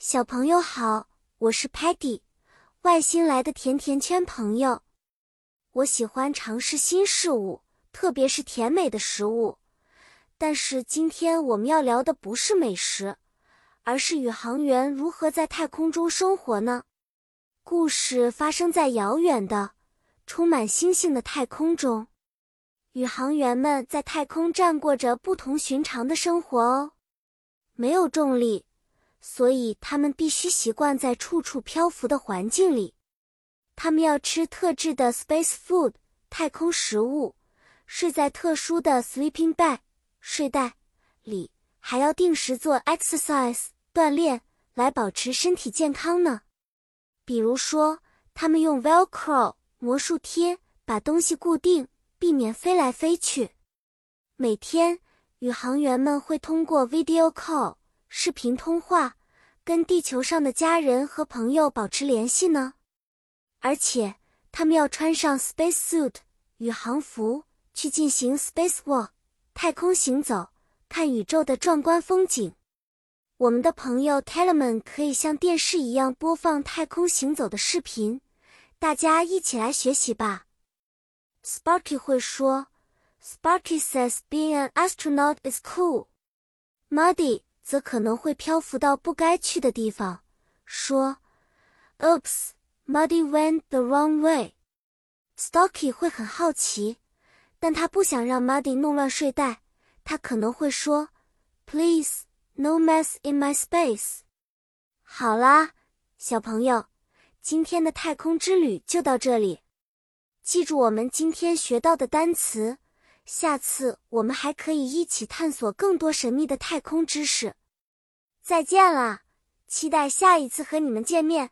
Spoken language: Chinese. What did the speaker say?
小朋友好，我是 Patty，外星来的甜甜圈朋友。我喜欢尝试新事物，特别是甜美的食物。但是今天我们要聊的不是美食，而是宇航员如何在太空中生活呢？故事发生在遥远的、充满星星的太空中，宇航员们在太空站过着不同寻常的生活哦。没有重力。所以他们必须习惯在处处漂浮的环境里。他们要吃特制的 space food 太空食物，睡在特殊的 sleeping bag 睡袋里，还要定时做 exercise 锻炼来保持身体健康呢。比如说，他们用 Velcro 魔术贴把东西固定，避免飞来飞去。每天，宇航员们会通过 video call。视频通话，跟地球上的家人和朋友保持联系呢。而且，他们要穿上 space suit 宇航服去进行 space walk 太空行走，看宇宙的壮观风景。我们的朋友 Telemann 可以像电视一样播放太空行走的视频，大家一起来学习吧。Sparky 会说：“Sparky says being an astronaut is cool.” Muddy。则可能会漂浮到不该去的地方，说：“Oops, Muddy went the wrong way.” Stocky 会很好奇，但他不想让 Muddy 弄乱睡袋。他可能会说：“Please, no mess in my space.” 好啦，小朋友，今天的太空之旅就到这里。记住我们今天学到的单词。下次我们还可以一起探索更多神秘的太空知识。再见了，期待下一次和你们见面。